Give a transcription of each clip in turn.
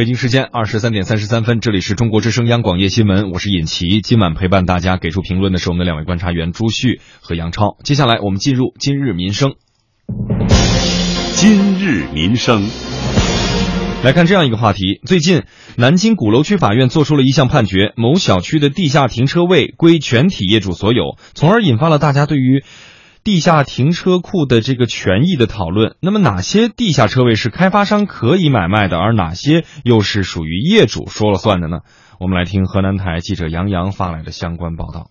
北京时间二十三点三十三分，这里是中国之声央广夜新闻，我是尹奇。今晚陪伴大家给出评论的是我们的两位观察员朱旭和杨超。接下来我们进入今日民生。今日民生，来看这样一个话题：最近，南京鼓楼区法院作出了一项判决，某小区的地下停车位归全体业主所有，从而引发了大家对于。地下停车库的这个权益的讨论，那么哪些地下车位是开发商可以买卖的，而哪些又是属于业主说了算的呢？我们来听河南台记者杨洋发来的相关报道。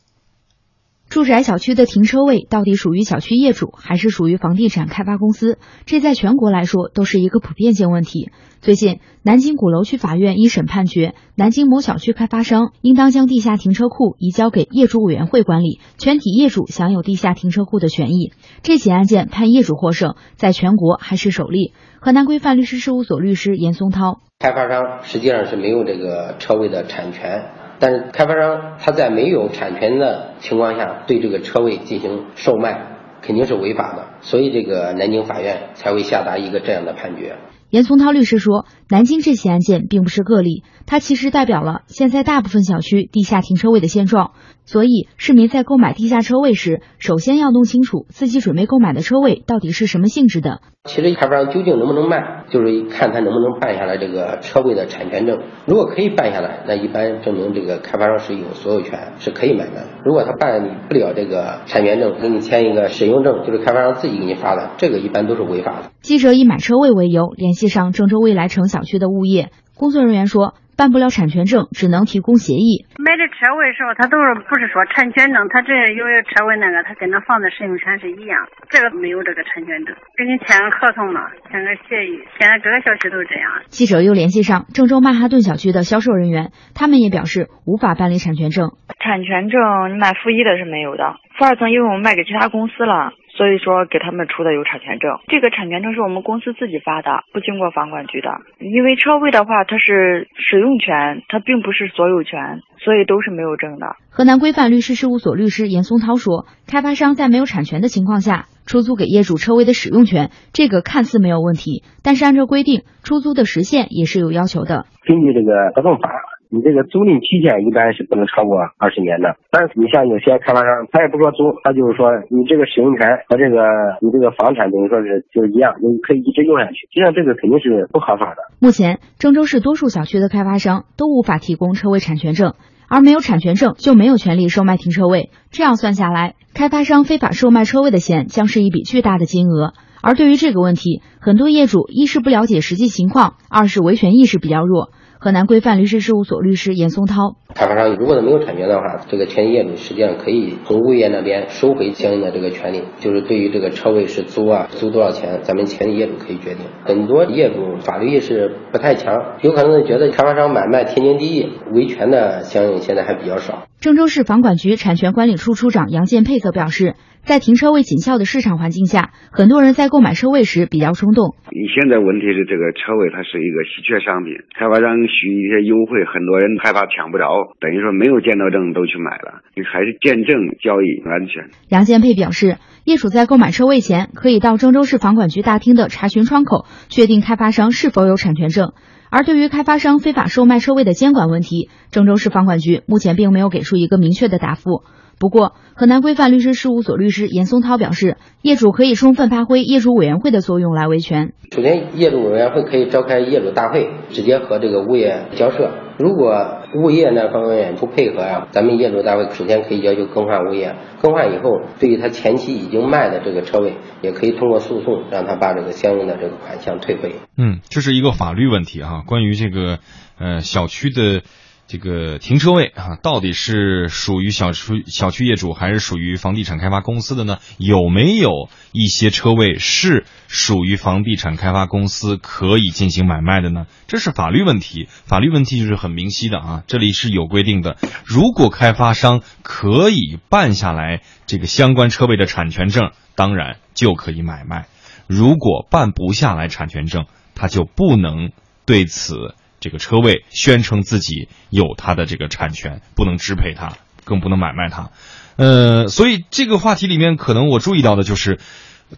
住宅小区的停车位到底属于小区业主还是属于房地产开发公司？这在全国来说都是一个普遍性问题。最近，南京鼓楼区法院一审判决，南京某小区开发商应当将地下停车库移交给业主委员会管理，全体业主享有地下停车库的权益。这起案件判业主获胜，在全国还是首例。河南规范律师事务所律师严松涛：开发商实际上是没有这个车位的产权。但是开发商他在没有产权的情况下对这个车位进行售卖，肯定是违法的，所以这个南京法院才会下达一个这样的判决。严松涛律师说，南京这起案件并不是个例，它其实代表了现在大部分小区地下停车位的现状。所以，市民在购买地下车位时，首先要弄清楚自己准备购买的车位到底是什么性质的。其实开发商究竟能不能卖，就是看他能不能办下来这个车位的产权证。如果可以办下来，那一般证明这个开发商是有所有权，是可以买的。如果他办不了这个产权证，给你签一个使用证，就是开发商自己给你发的，这个一般都是违法的。记者以买车位为由联系上郑州未来城小区的物业工作人员说。办不了产权证，只能提供协议。买的车位时候，他都是不是说产权证，他这有车位那个，他跟那房子使用权是一样，这个没有这个产权证，给你签个合同嘛，签个协议。现在各个小区都是这样。记者又联系上郑州曼哈顿小区的销售人员，他们也表示无法办理产权证。产权证你买负一的是没有的，负二层因为我们卖给其他公司了。所以说，给他们出的有产权证，这个产权证是我们公司自己发的，不经过房管局的。因为车位的话，它是使用权，它并不是所有权，所以都是没有证的。河南规范律师事务所律师严松涛说，开发商在没有产权的情况下出租给业主车位的使用权，这个看似没有问题，但是按照规定，出租的时限也是有要求的。根据这个合同法。你这个租赁期限一般是不能超过二十年的，但是你像有些开发商，他也不说租，他就是说你这个使用权和这个你这个房产等于说是就一样，你可以一直用下去。实际上这个肯定是不合法的。目前，郑州市多数小区的开发商都无法提供车位产权证，而没有产权证就没有权利售卖停车位。这样算下来，开发商非法售卖车位的钱将是一笔巨大的金额。而对于这个问题，很多业主一是不了解实际情况，二是维权意识比较弱。河南规范律师事务所律师严松涛：开发商如果他没有产权的话，这个全体业主实际上可以从物业那边收回相应的这个权利，就是对于这个车位是租啊，租多少钱，咱们全体业主可以决定。很多业主法律意识不太强，有可能觉得开发商买卖天经地义，维权的相应现在还比较少。郑州市房管局产权管理处处长杨建佩则表示。在停车位紧俏的市场环境下，很多人在购买车位时比较冲动。你现在问题是这个车位它是一个稀缺商品，开发商许一些优惠，很多人害怕抢不着，等于说没有见到证都去买了。你还是见证交易安全。杨建佩表示，业主在购买车位前，可以到郑州市房管局大厅的查询窗口确定开发商是否有产权证。而对于开发商非法售卖车位的监管问题，郑州市房管局目前并没有给出一个明确的答复。不过，河南规范律师事务所律师严松涛表示，业主可以充分发挥业主委员会的作用来维权。首先，业主委员会可以召开业主大会，直接和这个物业交涉。如果物业那方面不配合呀，咱们业主大会首先可以要求更换物业。更换以后，对于他前期已经卖的这个车位，也可以通过诉讼让他把这个相应的这个款项退回。嗯，这是一个法律问题啊，关于这个呃小区的。这个停车位啊，到底是属于小区小区业主还是属于房地产开发公司的呢？有没有一些车位是属于房地产开发公司可以进行买卖的呢？这是法律问题，法律问题就是很明晰的啊。这里是有规定的，如果开发商可以办下来这个相关车位的产权证，当然就可以买卖；如果办不下来产权证，他就不能对此。这个车位宣称自己有他的这个产权，不能支配它，更不能买卖它。呃，所以这个话题里面，可能我注意到的就是，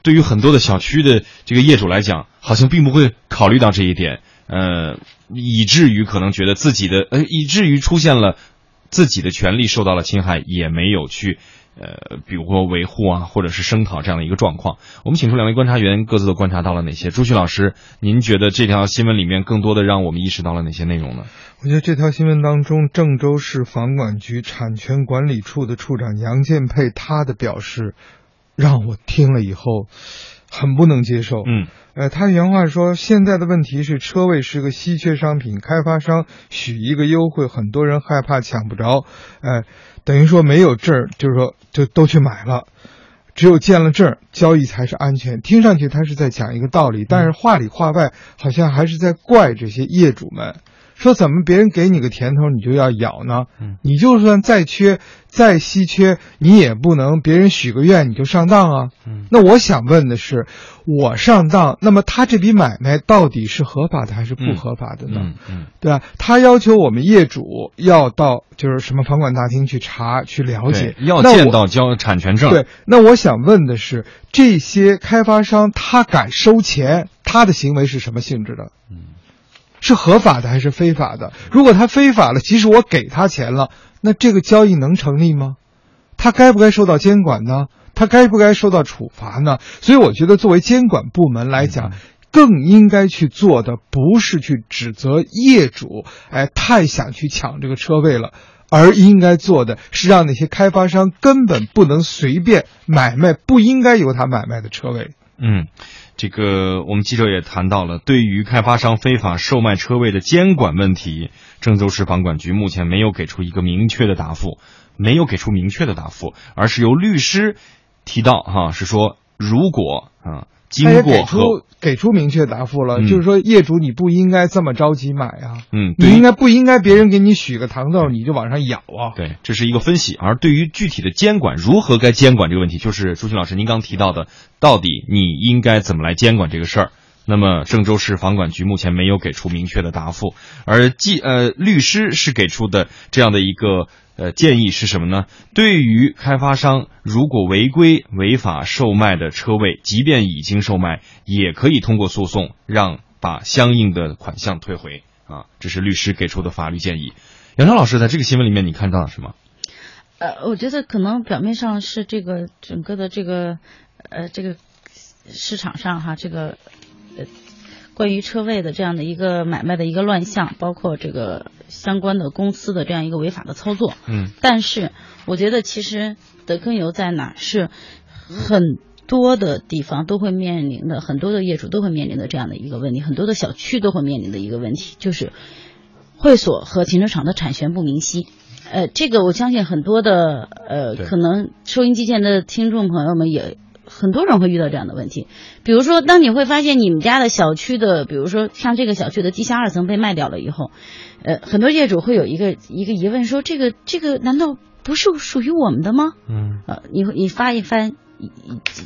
对于很多的小区的这个业主来讲，好像并不会考虑到这一点。呃，以至于可能觉得自己的呃，以至于出现了自己的权利受到了侵害，也没有去。呃，比如说维护啊，或者是声讨这样的一个状况，我们请出两位观察员，各自都观察到了哪些？朱旭老师，您觉得这条新闻里面更多的让我们意识到了哪些内容呢？我觉得这条新闻当中，郑州市房管局产权管理处的处长杨建佩他的表示，让我听了以后很不能接受。嗯，呃，他原话说，现在的问题是车位是个稀缺商品，开发商许一个优惠，很多人害怕抢不着，呃。等于说没有证儿，就是说就都去买了，只有见了证儿，交易才是安全。听上去他是在讲一个道理，但是话里话外好像还是在怪这些业主们。说怎么别人给你个甜头你就要咬呢？你就算再缺再稀缺，你也不能别人许个愿你就上当啊。那我想问的是，我上当，那么他这笔买卖到底是合法的还是不合法的呢？嗯，对吧？他要求我们业主要到就是什么房管大厅去查去了解，要见到交产权证。对，那我想问的是，这些开发商他敢收钱，他的行为是什么性质的？嗯。是合法的还是非法的？如果他非法了，即使我给他钱了，那这个交易能成立吗？他该不该受到监管呢？他该不该受到处罚呢？所以我觉得，作为监管部门来讲，更应该去做的不是去指责业主，哎，太想去抢这个车位了，而应该做的是让那些开发商根本不能随便买卖不应该由他买卖的车位。嗯。这个我们记者也谈到了，对于开发商非法售卖车位的监管问题，郑州市房管局目前没有给出一个明确的答复，没有给出明确的答复，而是由律师提到，哈，是说如果啊。经过给出给出明确答复了，就是说业主你不应该这么着急买啊，嗯，你应该不应该别人给你许个糖豆你就往上咬啊？对，这是一个分析。而对于具体的监管如何该监管这个问题，就是朱军老师您刚提到的，到底你应该怎么来监管这个事儿？那么郑州市房管局目前没有给出明确的答复，而既呃律师是给出的这样的一个。呃，建议是什么呢？对于开发商，如果违规违法售卖的车位，即便已经售卖，也可以通过诉讼让把相应的款项退回啊。这是律师给出的法律建议。杨超老师，在这个新闻里面，你看到了什么？呃，我觉得可能表面上是这个整个的这个呃这个市场上哈，这个呃。关于车位的这样的一个买卖的一个乱象，包括这个相关的公司的这样一个违法的操作，嗯，但是我觉得其实的根由在哪是很多的地方都会面临的，很多的业主都会面临的这样的一个问题，很多的小区都会面临的一个问题，就是会所和停车场的产权不明晰。呃，这个我相信很多的呃，可能收音机前的听众朋友们也。很多人会遇到这样的问题，比如说，当你会发现你们家的小区的，比如说像这个小区的地下二层被卖掉了以后，呃，很多业主会有一个一个疑问，说这个这个难道不是属于我们的吗？嗯，呃，你你发一翻以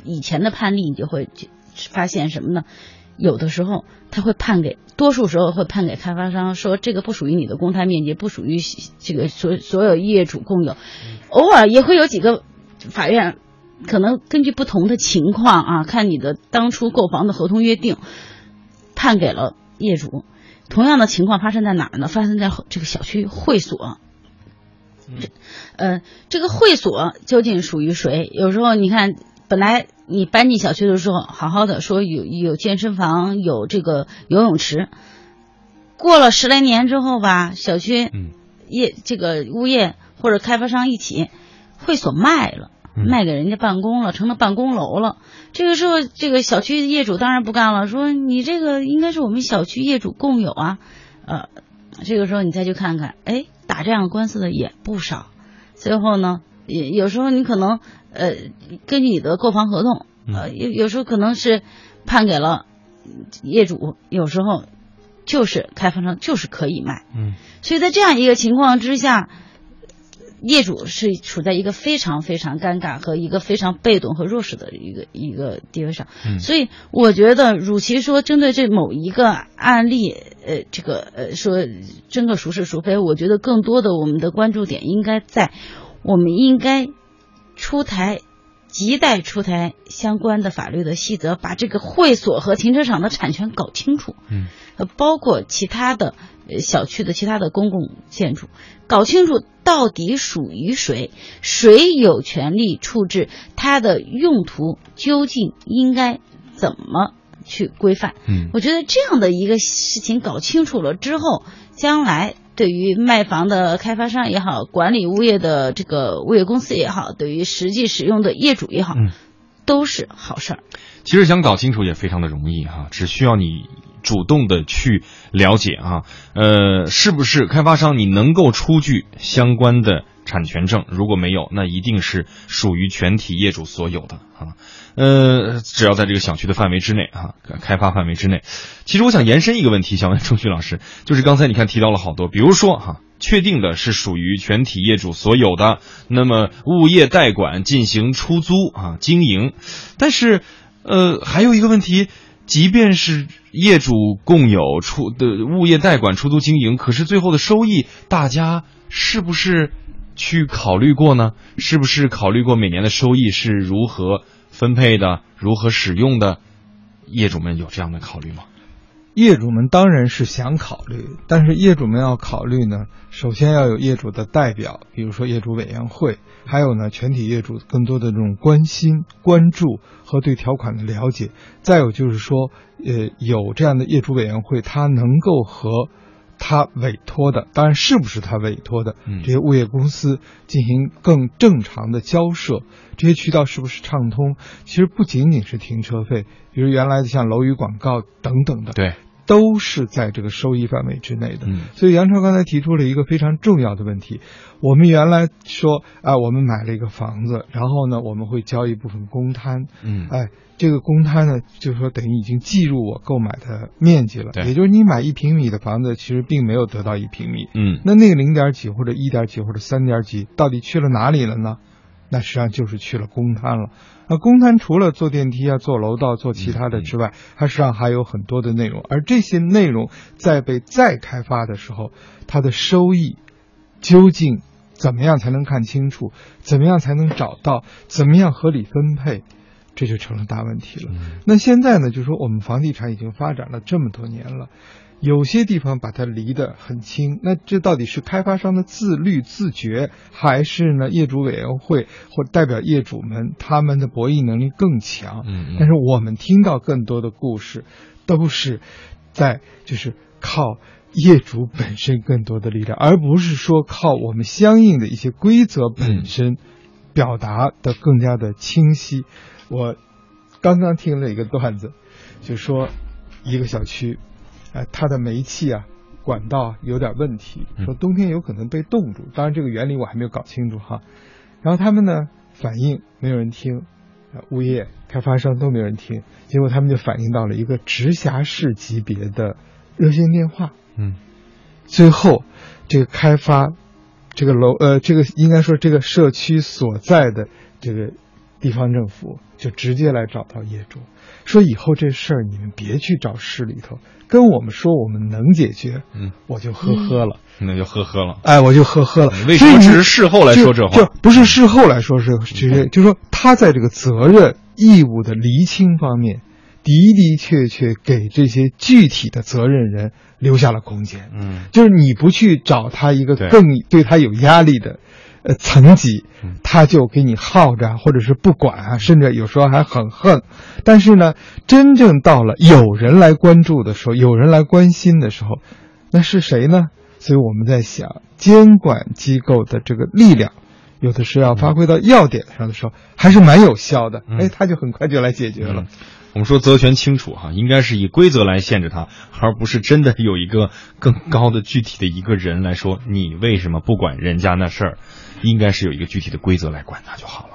以前的判例，你就会发现什么呢？有的时候他会判给，多数时候会判给开发商，说这个不属于你的公摊面积，不属于这个所所有业主共有，偶尔也会有几个法院。可能根据不同的情况啊，看你的当初购房的合同约定，判给了业主。同样的情况发生在哪儿呢？发生在这个小区会所。呃，这个会所究竟属于谁？有时候你看，本来你搬进小区的时候，好好的说有有健身房，有这个游泳池。过了十来年之后吧，小区业这个物业或者开发商一起，会所卖了。卖给人家办公了，成了办公楼了。这个时候，这个小区业主当然不干了，说你这个应该是我们小区业主共有啊。呃，这个时候你再去看看，哎，打这样官司的也不少。最后呢，也有时候你可能呃，根据你的购房合同，呃，有有时候可能是判给了业主，有时候就是开发商就是可以卖。嗯，所以在这样一个情况之下。业主是处在一个非常非常尴尬和一个非常被动和弱势的一个一个地位上，所以我觉得，与其说针对这某一个案例，呃，这个呃说争个孰是孰非，我觉得更多的我们的关注点应该在，我们应该出台亟待出台相关的法律的细则，把这个会所和停车场的产权搞清楚。嗯，呃，包括其他的呃小区的其他的公共建筑，搞清楚到底属于谁，谁有权利处置，它的用途究竟应该怎么去规范。嗯我觉得这样的一个事情搞清楚了之后，将来对于卖房的开发商也好，管理物业的这个物业公司也好，对于实际使用的业主也好，嗯都是好事儿。其实想搞清楚也非常的容易哈、只需要你主动的去了解啊，呃，是不是开发商你能够出具相关的产权证？如果没有，那一定是属于全体业主所有的啊。呃，只要在这个小区的范围之内啊，开发范围之内。其实我想延伸一个问题，想问钟旭老师，就是刚才你看提到了好多，比如说哈、确定的是属于全体业主所有的，那么物业代管进行出租啊经营，但是呃还有一个问题，即便是业主共有出的物业代管出租经营，可是最后的收益，大家是不是去考虑过呢？是不是考虑过每年的收益是如何分配的，如何使用的？业主们有这样的考虑吗？业主们当然是想考虑，但是业主们要考虑呢，首先要有业主的代表，比如说业主委员会，还有呢全体业主更多的这种关心、关注和对条款的了解。再有就是说，呃，有这样的业主委员会，他能够和他委托的，当然是不是他委托的嗯这些物业公司进行更正常的交涉，这些渠道是不是畅通？其实不仅仅是停车费，比如原来的像楼宇广告等等的，对，都是在这个收益范围之内的。嗯。所以杨超刚才提出了一个非常重要的问题，我们原来说啊，我们买了一个房子，然后呢，我们会交一部分公摊，嗯。哎，这个公摊呢，就是说等于已经计入我购买的面积了，对。也就是你买一平米的房子，其实并没有得到一平米，嗯。那那个零点几或者一点几或者三点几，到底去了哪里了呢？那实际上就是去了公摊了。那公摊除了坐电梯啊、坐楼道、坐其他的之外，它实际上还有很多的内容，而这些内容在被再开发的时候，它的收益究竟怎么样才能看清楚？怎么样才能找到？怎么样合理分配？这就成了大问题了。嗯那现在呢，就是说我们房地产已经发展了这么多年了，有些地方把它离得很清，那这到底是开发商的自律自觉，还是呢业主委员会或代表业主们他们的博弈能力更强？嗯嗯但是我们听到更多的故事，都是在就是靠业主本身更多的力量，而不是说靠我们相应的一些规则本身表达的更加的清晰。我刚刚听了一个段子，就说一个小区，呃，它的煤气啊管道有点问题，嗯说冬天有可能被冻住。当然这个原理我还没有搞清楚哈。然后他们呢反映没有人听，呃物业开发商都没有人听，结果他们就反映到了一个直辖市级别的热线电话。嗯最后，这个开发这个楼呃，这个应该说这个社区所在的这个地方政府就直接来找到业主，说以后这事儿你们别去找市里头，跟我们说我们能解决，嗯，我就呵呵了。那就呵呵了。哎，我就呵呵了。为什么只是事后来说这话就就不是事后来说是直接，就说他在这个责任义务的厘清方面，的的确确给这些具体的责任人留下了空间。嗯就是你不去找他一个更对他有压力的，呃层级嗯，他就给你耗着啊，或者是不管啊，甚至有时候还很恨。但是呢，真正到了有人来关注的时候，有人来关心的时候，那是谁呢？所以我们在想，监管机构的这个力量，有的是要发挥到要点上的时候，还是蛮有效的。嗯哎，他就很快就来解决了嗯。我们说责权清楚哈，应该是以规则来限制他，而不是真的有一个更高的具体的一个人来说你为什么不管人家那事儿，应该是有一个具体的规则来管它就好了。